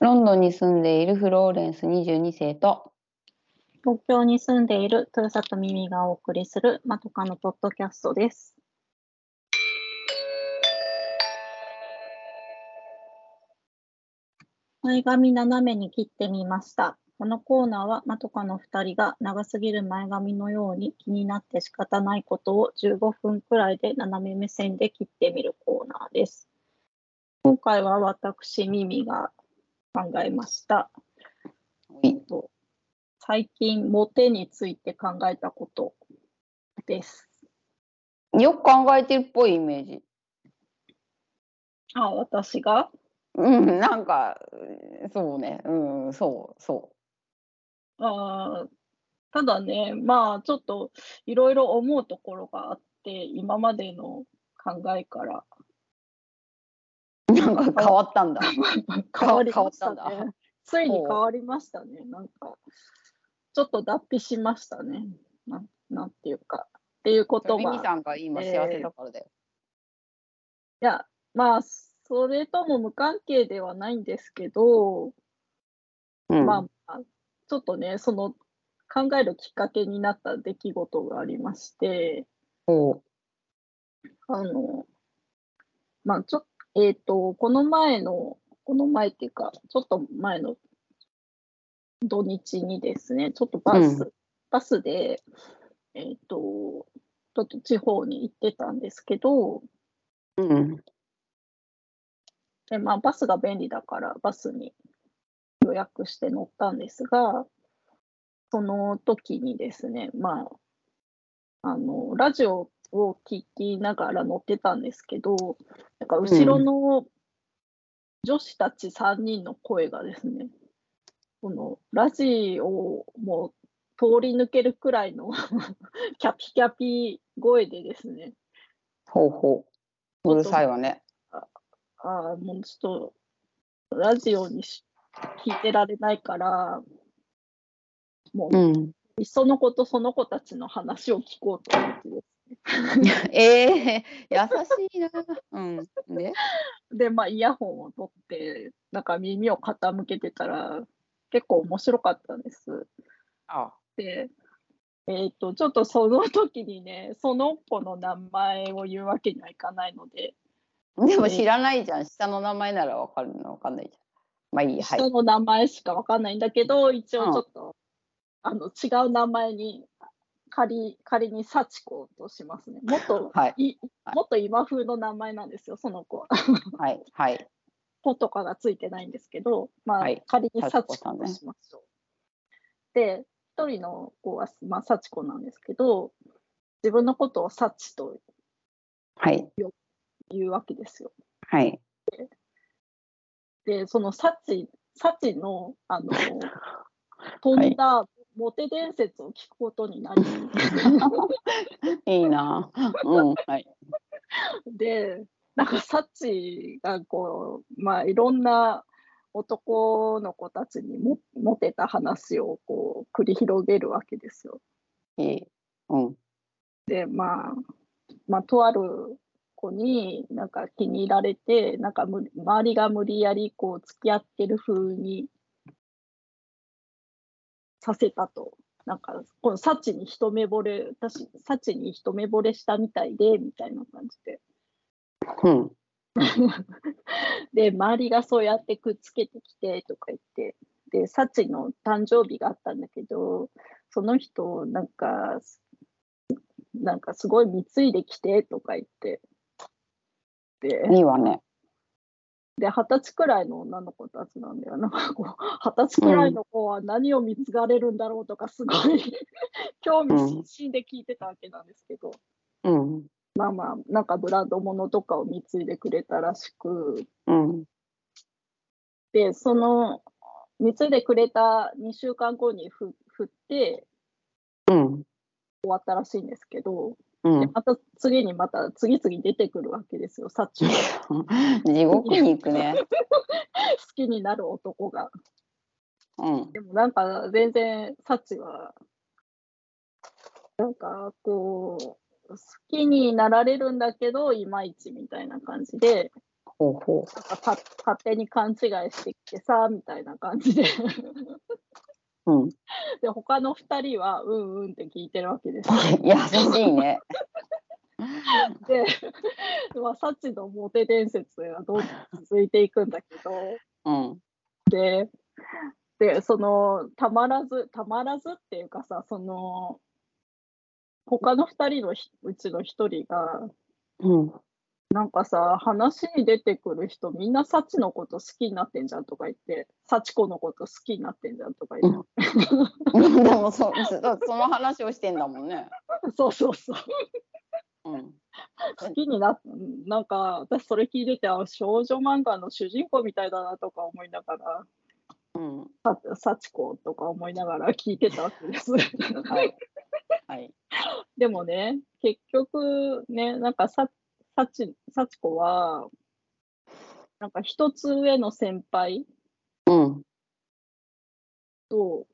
ロンドンに住んでいるフローレンス22世と東京に住んでいる豊里耳がお送りするまとかのポッドキャストです。前髪斜めに切ってみました。このコーナーはまとかの2人が長すぎる前髪のように気になって仕方ないことを15分くらいで斜め目線で切ってみるコーナーです。今回は私、ミミが考えました。最近モテについて考えたことです。よく考えてるっぽいイメージ。あ、私が？うん、なんかそうね、うん、そうそあーただね、まあちょっといろいろ思うところがあって、今までの考えからう。なんか 変わったんだ。変わりましたね。ついに変わりましたね。なんか、ちょっと脱皮しましたね。なんなんていうか。っていうことが。ミミさんが今幸せだからだよ。いや、まあ、それとも無関係ではないんですけど、うん、まあまあ、ちょっとね、その考えるきっかけになった出来事がありまして、おあの、まあ、ちょっと、えっ、と、この前の、この前っていうか、ちょっと前の土日にですね、ちょっとバス、うバスで、えっ、と、ちょっと地方に行ってたんですけど、うん、で、まあ、バスが便利だから、バスに予約して乗ったんですが、その時にですね、まあ、あの、ラジオを聞きながら乗ってたんですけど、なんか後ろの女子たち3人の声がですね、このラジオをもう通り抜けるくらいの キャピキャピ声でですね、ほうほう。うるさいわね。ああ、もうちょっと、ラジオにし聞いてられないから、もう、うん。いっそのことその子たちの話を聞こうと思ってです ええ優しいな。うん。で、で、まあ、イヤホンを取って、なんか耳を傾けてたら、結構面白かったんです。あ、で、えっ、と、ちょっとその時にね、その子の名前を言うわけにはいかないので、でも知らないじゃん。下の名前ならわかるのわかんないじゃん。まあいいや、はい。人の名前しかわかんないんだけど、一応ちょっと、あの違う名前に仮仮に幸子としますね。もっと、はいもっと今風の名前なんですよ、その子は。はい、はい。子とかがついてないんですけど、まあ、はい仮に幸幸子としましょう。で、一人の子は、まあ、幸子なんですけど、自分のことを幸とはい、いうわけですよ。はい。で、その幸、幸の、あの、飛んだモテ伝説を聞くことになり、いいな。うん、はい。で、なんかサチがこう、まあいろんな男の子たちにもモテた話をこう繰り広げるわけですよ。いい。うん。で、まあ、まあ、とある子になんか気に入られて、なんかむ周りが無理やりこう付き合ってる風にさせたと。なんか、このサチに一目惚れ、私、サチに一目惚れしたみたいで、みたいな感じで。うん。で、周りがそうやってくっつけてきてとか言って、で、サチの誕生日があったんだけど、その人、なんか、なんかすごい貢いできてとか言って、で、いいわね。で、二十歳くらいの女の子たちなんだよ。なんかこう、二十歳くらいの子は何を貢がれるんだろうとか、すごい 興味津々で聞いてたわけなんですけど、うん。まあまあ、なんかブランド物とかを貢いでくれたらしく、うん。で、その、貢いでくれた2週間後にふ振ってうん。終わったらしいんですけど、うん。でまた次にまた次々出てくるわけですよ、サチを地獄に行くね。好きになる男が。うん。でもなんか全然サチは、なんかこう、好きになられるんだけど、いまいちみたいな感じで、ほうほなんかか勝手に勘違いしてきてさ、みたいな感じで。う。うん。で、他の2人は、うんうんって聞いてるわけです。優しいね。で、まあ、サチのモテ伝説がどんどん続いていくんだけど、うん。で、で、その、たまらず、たまらずっていうかさ、その、他の2人のひうちの1人が、うん。なんかさ、話に出てくる人、みんなサチのこと好きになってんじゃんとか言って、サチコのこと好きになってんじゃんとか言って、でもそそその話をしてんだもんね。そうそうそう。うん。好きになっなんか私それ聞いててあ少女漫画の主人公みたいだなとか思いながらうん。さ幸子とか思いながら聞いてたわけです。はい。はい。でもね結局ねなんかさ幸幸子はなんか一つ上の先輩うん。と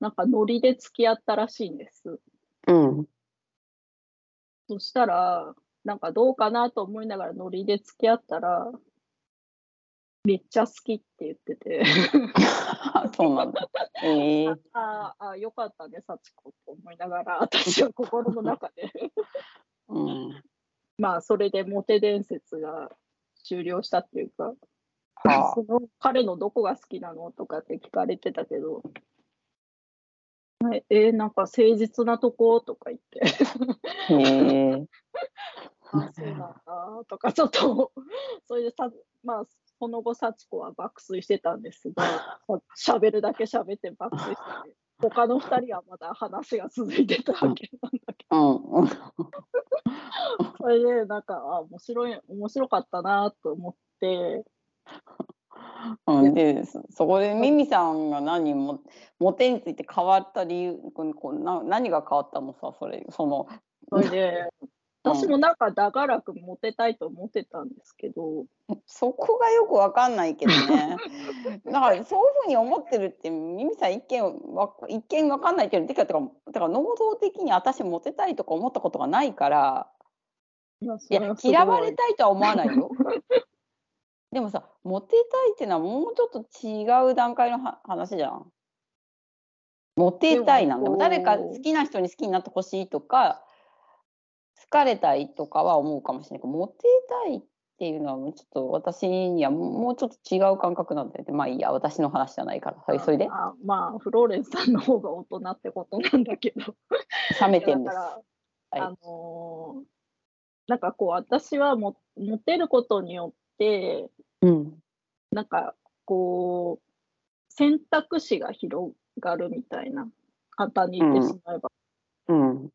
なんかノリで付き合ったらしいんです。うん。そしたらなんかどうかなと思いながらノリで付き合ったらめっちゃ好きって言ってて。そうなんだ。ええあーあー、よかったね、幸子と思いながら、私は心の中で。うん。まあ、それでモテ伝説が終了したっていうか、はその彼のどこが好きなのとかって聞かれてたけど、はいえーなんか誠実なとことか言って、あ。へえ。あそうなんだとか、ちょっと、それでさ、まあ、その後、幸子は爆睡してたんですが、しゃべるだけ喋って爆睡してて、他の2人はまだ話が続いてたわけなんだけど。うん。うん。それで、なんか、あ、面白い、面白かったなと思って、うん、でそそこでミミさんが何もモテについて変わった理由ここな何が変わったのさそれそのそれで、私もなんか長らくモテたいと思ってたんですけど、そこがよくわかんないけどね だからそういうふうに思ってるってミミさん一見わ一見わかんないけどてかてかだから能動的に私モテたいとか思ったことがないからいや、嫌われたいとは思わないよ。でもさモテたいっていうのはもうちょっと違う段階のは話じゃん。モテたいなんだでも誰か好きな人に好きになってほしいとか好かれたいとかは思うかもしれないけどモテたいっていうのはもうちょっと私にはもうちょっと違う感覚なんだよね。まあいいや私の話じゃないからはいそれであまあ、フローレンスさんの方が大人ってことなんだけど、冷めてんです。あのーなんかこう、私はもモテることによって、うんなんかこう、選択肢が広がるみたいな、簡単に言ってしまえば、うん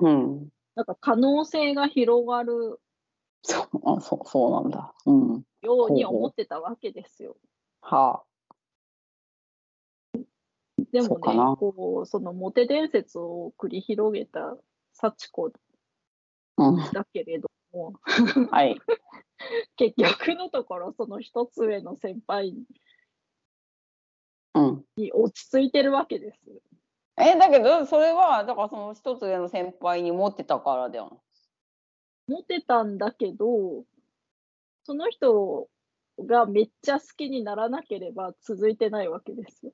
うんなんか可能性が広がるそうあそうそうなん。だ。うん。ように思ってたわけですよ。はあでもねそうかな、こうそのモテ伝説を繰り広げた幸子。だけれども、はい。結局のところ、その一つ上の先輩うん。に落ち着いてるわけです。え、だけど、それは、だからその一つ上の先輩に持ってたからだよ。モテたんだけど、その人がめっちゃ好きにならなければ続いてないわけですよ。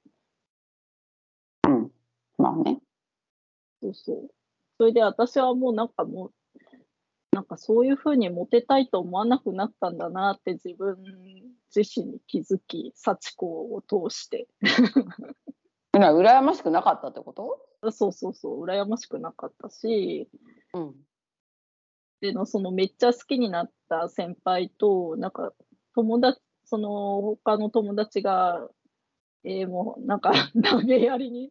うん。まあね。そうそう。それで私はもうなんかもう、なんかそういうふうにモテたいと思わなくなったんだなって自分自身に気づき、幸子を通して。えな羨ましくなかったってこと？そうそうそう、羨ましくなかったし、うん。でのそのめっちゃ好きになった先輩と、なんか友達、その他の友達が、えーもうなんか投げやりに、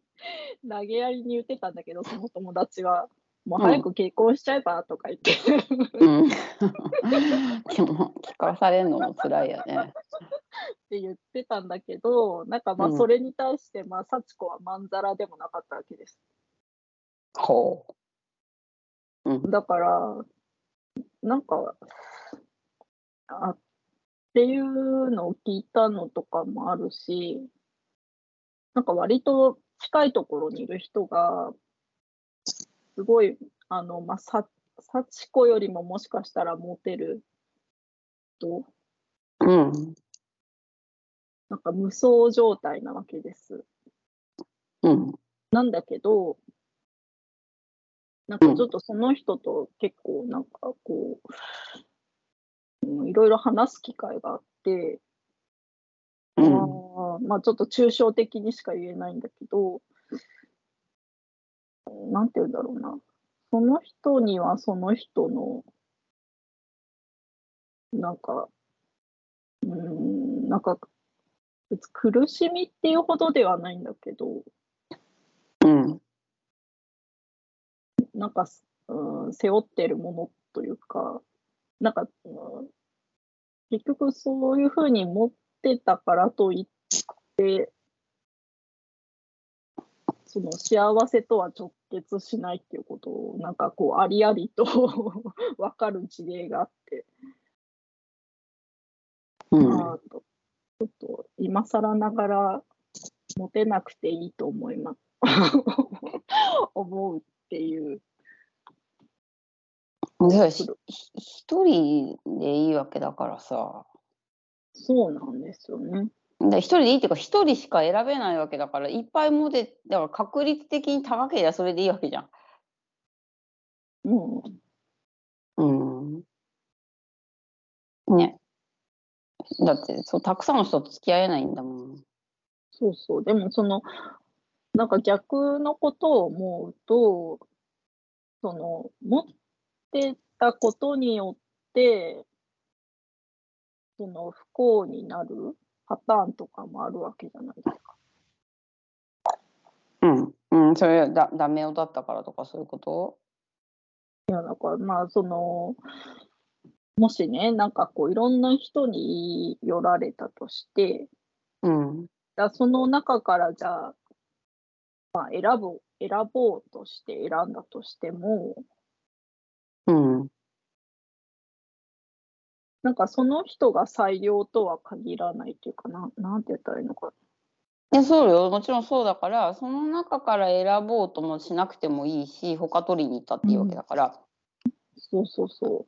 投げやりに言ってたんだけど、その友達は、もう早く結婚しちゃえばとか言って、うん。でも、聞かされるのも辛いよね。って言ってたんだけど、なんかまうんあそれに対して、まあ幸子はまんざらでもなかったわけです。ほう。うん。だから、なんか、あっていうのを聞いたのとかもあるし、なんか割と近いところにいる人が、すごい、あの、まあ、さ、幸子よりももしかしたらモテる人、うん。なんか無双状態なわけです。うん。なんだけど、なんかちょっとその人と結構なんかこう、うんいろいろ話す機会があって、うん。まあちょっと抽象的にしか言えないんだけど、なんて言うんだろうな。その人にはその人の、なんか、うーん、なんか、別に苦しみっていうほどではないんだけど、うん。なんか、うん、背負ってるものというか、なんか、うん結局そういうふうに持ってたからといって、その幸せとは直結しないっていうことを、なんかこう、ありありと 分かる事例があって、うん。まあ、ちょっと今更ながら持てなくていいと思います。思うっていう。一人でいいわけだからさ。そうなんですよね。で一人でいいっていうか一人しか選べないわけだからいっぱい持てだから確率的に高ければそれでいいわけじゃん。うん。うん。ね。だってそうたくさんの人と付き合えないんだもん。そうそう。でもその、なんか逆のことを思うと、その、持ってたことによって、その不幸になるパターンとかもあるわけじゃないですか。うん。うん。それはだダメ男だったからとかそういうこと？いや、だからまあ、その、もしね、なんかこう、いろんな人によられたとして、うん。だその中からじゃあ、まあ、選ぶ、選ぼうとして選んだとしても、うん。なんかその人が最良とは限らないというかな、なんて言ったらいいのか。いやそうよもちろんそうだからその中から選ぼうともしなくてもいいし他取りに行ったっていいわけだから、そうそうそ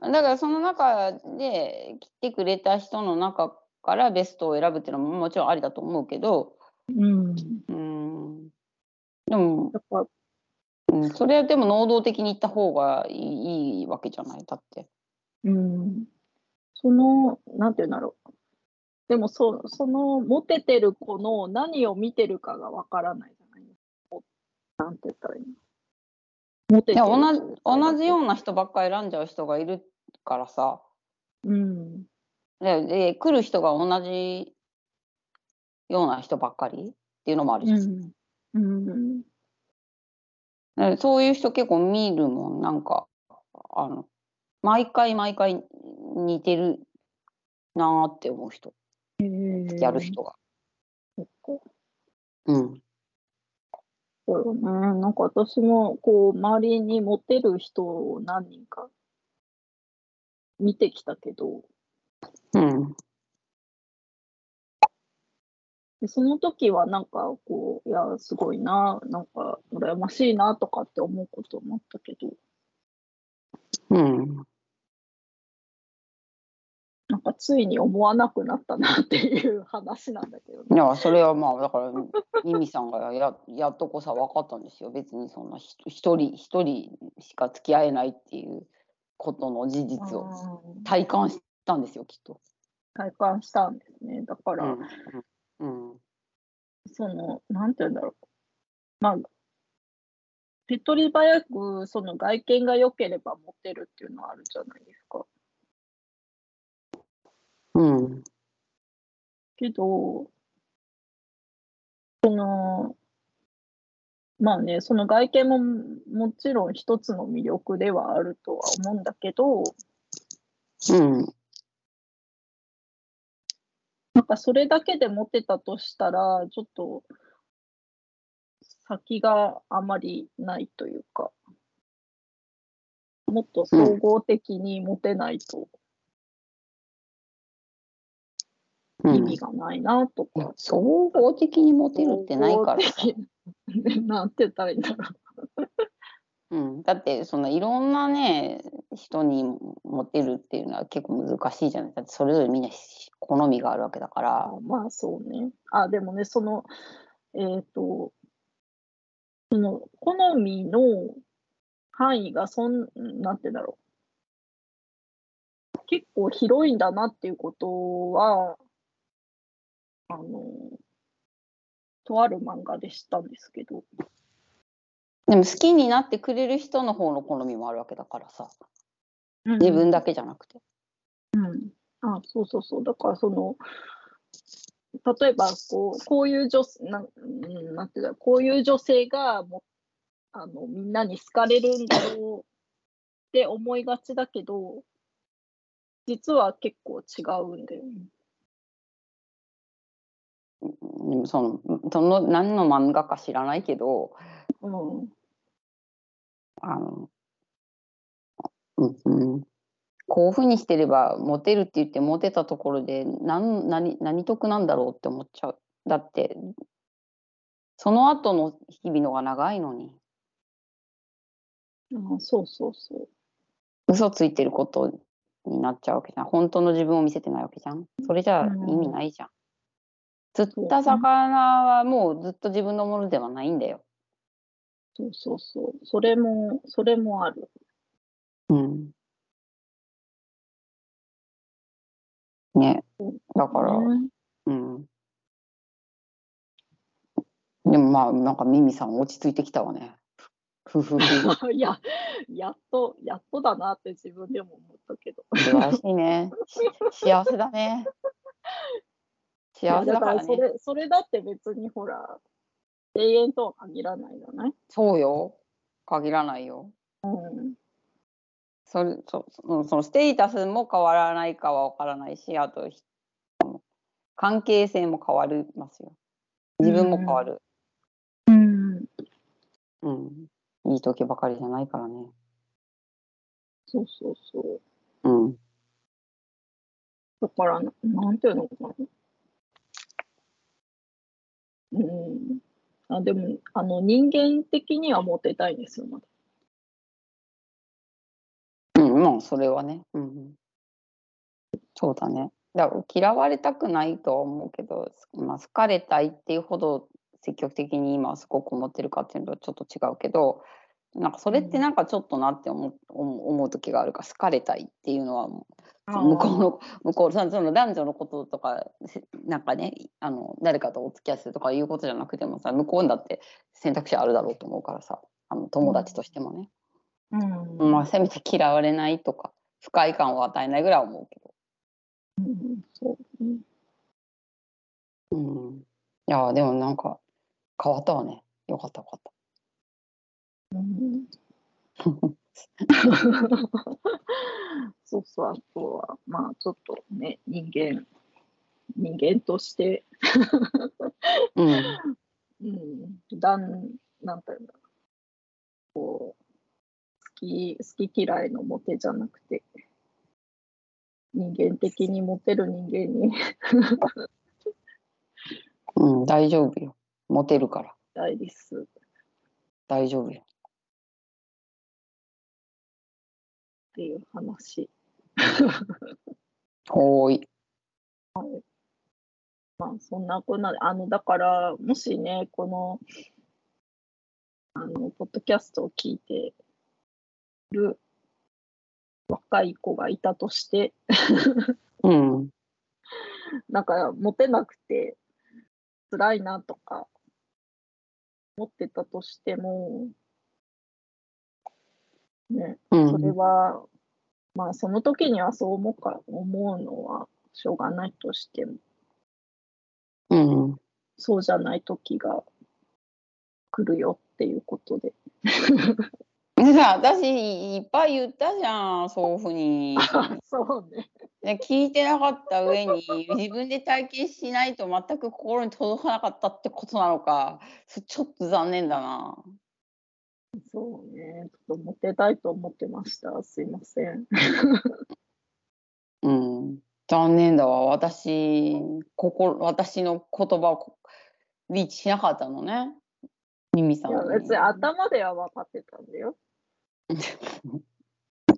だからその中で来てくれた人の中からベストを選ぶっていうのももちろんありだと思うけどう。うん。うんでも、やっぱ、うん、それはでも能動的に行った方がいいいいわけじゃないだって。うん。その、なんて言うんだろう。でもそ、その、モテてる子の何を見てるかがわからないじゃないですか。なんて言ったらいいのモテてるいや同じ同じような。な人ばっか選んじゃう人がいるからさうん。でで来る人が同じような人ばっかりっていうのもあるし、うん。うん。でそういう人結構見るもんなんかあの毎回毎回似てるなーって思う人。やる人が。うん。そうよね。なんか私も、こう、周りにモテる人を何人か見てきたけど、うん。でその時はなんかこう、いや、すごいな、なんか羨ましいなとかって思うこともあったけど、うんなんかついに思わなくなったなっていう話なんだけどいね。やそれはまあだからミミさんがややっとこさ分かったんですよ別にそんなひ一人一人しか付き合えないっていうことの事実をうん体感したんですよきっと。体感したんですね。だから、うんうんその、なんて言うんだろう。まあ、手っ取り早く、その外見が良ければモテるっていうのはあるじゃないですか。うん。けど、その、まあね、その外見ももちろん一つの魅力ではあるとは思うんだけど、うん。なんかそれだけでモテたとしたら、ちょっと先があまりないというか、もっと総合的にモテないと意味がないなとか。いや総合的にモテるってないからなんて言ったらいいんだろう。うん、だってそんないろんなね人にモテるっていうのは結構難しいじゃないだってそれぞれみんなし好みがあるわけだからあまあそうね。あ、でもね、その、えっ、と、その好みの範囲がそん、なんて言うんだろう。結構広いんだなっていうことは、あの、とある漫画で知ったんですけど、でも好きになってくれる人の方の好みもあるわけだからさ自分だけじゃなくて。うん、あそうそうそう。だからその、例えばこう、こういう女性、ななんていうこういう女性がもあのみんなに好かれるんだろうって思いがちだけど、実は結構違うんだよね。うんそのその何の漫画か知らないけどうん、あの、うんうん、こういうふうにしてればモテるって言ってモテたところで何何何得なんだろうって思っちゃう。だってその後の日々のが長いのにあそうそうそう。嘘ついてることになっちゃうわけじゃん本当の自分を見せてないわけじゃんそれじゃ意味ないじゃん。釣った魚はもうずっと自分のものではないんだよ。そうそうそう。それも、それもある。うん。ね、だから、ねうん。でもまあ、なんかミミさん落ち着いてきたわね。ふふふ。いや、やっと、やっとだなって自分でも思ったけど。素晴らしいね。し幸せだね。幸せだからね。それ、それだって別にほら、永遠とは限らないじゃないそうよ。限らないよ。うん。それそそそのステータスも変わらないかは分からないし、あとひ関係性も変わりますよ。自分も変わる。うん。うん。いい時ばかりじゃないからね。そうそうそう。うん。だからな、なんていうのかな。うん。あ、でも、あの、人間的にはモテたいんですよ、まだ。うん、まあ、それはね。うん。そうだね。だから嫌われたくないとは思うけど、まあ、好かれたいっていうほど積極的に今すごく思ってるかっていうのはちょっと違うけど、なんかそれってなんかちょっとなって思う思う思う時があるから好かれたいっていうのは向こうの向こうそのその男女のこととかせなんかねあの誰かとお付き合いするとかいうことじゃなくてもさ向こうにだって選択肢あるだろうと思うからさあの友達としてもね、うん。まあ、せめて嫌われないとか不快感を与えないぐらいは思うけど、うん、そうね。うん、いやでもなんか変わったわねよかったよかった。うん そうそう、あとは、まあ、ちょっとね、人間、人間として、うん。うん、だん、なんていうんだろう、こう、好き、好き嫌いのモテじゃなくて、人間的にモテる人間に。うん、大丈夫よ。モテるから。したいです。大丈夫よ。っていう話。おーい。まあ、そんなこんなで、あの、だから、もしね、この、あの、ポッドキャストを聞いてる若い子がいたとして、うんなんか、モテなくて辛いなとか、思ってたとしても、ね、うんそれは、まあ、その時にはそう思うか、思うのはしょうがないとしても、うんそうじゃない時が来るよっていうことで。でさ私いっぱい言ったじゃんそういうふうに。そうね。で聞いてなかった上に自分で体験しないと全く心に届かなかったってことなのかそちょっと残念だな。そうね。ちょっとモテたいと思ってました。すいません。うん、残念だわ私心私の言葉をこリーチしなかったのねミミさんいや、別に頭では分かってたんだよ。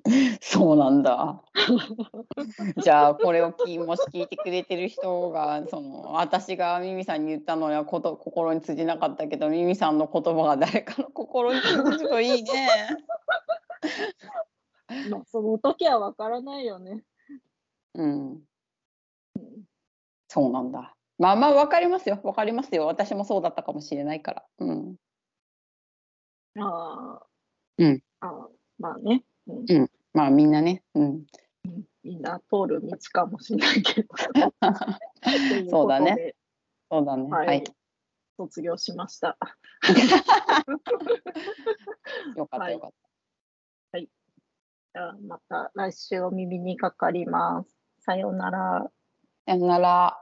そうなんだ。じゃあこれをきもし聞いてくれてる人がその私がミミさんに言ったのはこと心に通じなかったけどミミさんの言葉が誰かの心に通じるといいね。まあ、その時はわからないよね。うん。そうなんだ。まあまあわかりますよ。わかりますよ。私もそうだったかもしれないから。うん。ああ。うん。ああまあね、うんまあみんなね。うん。みんな通る道かもしれないけど。そうだねそうだね。ことで。ははいい。。卒業しました。よかったはいよかっじゃあまた来週お耳にかかります。さようなら。た。さよなら。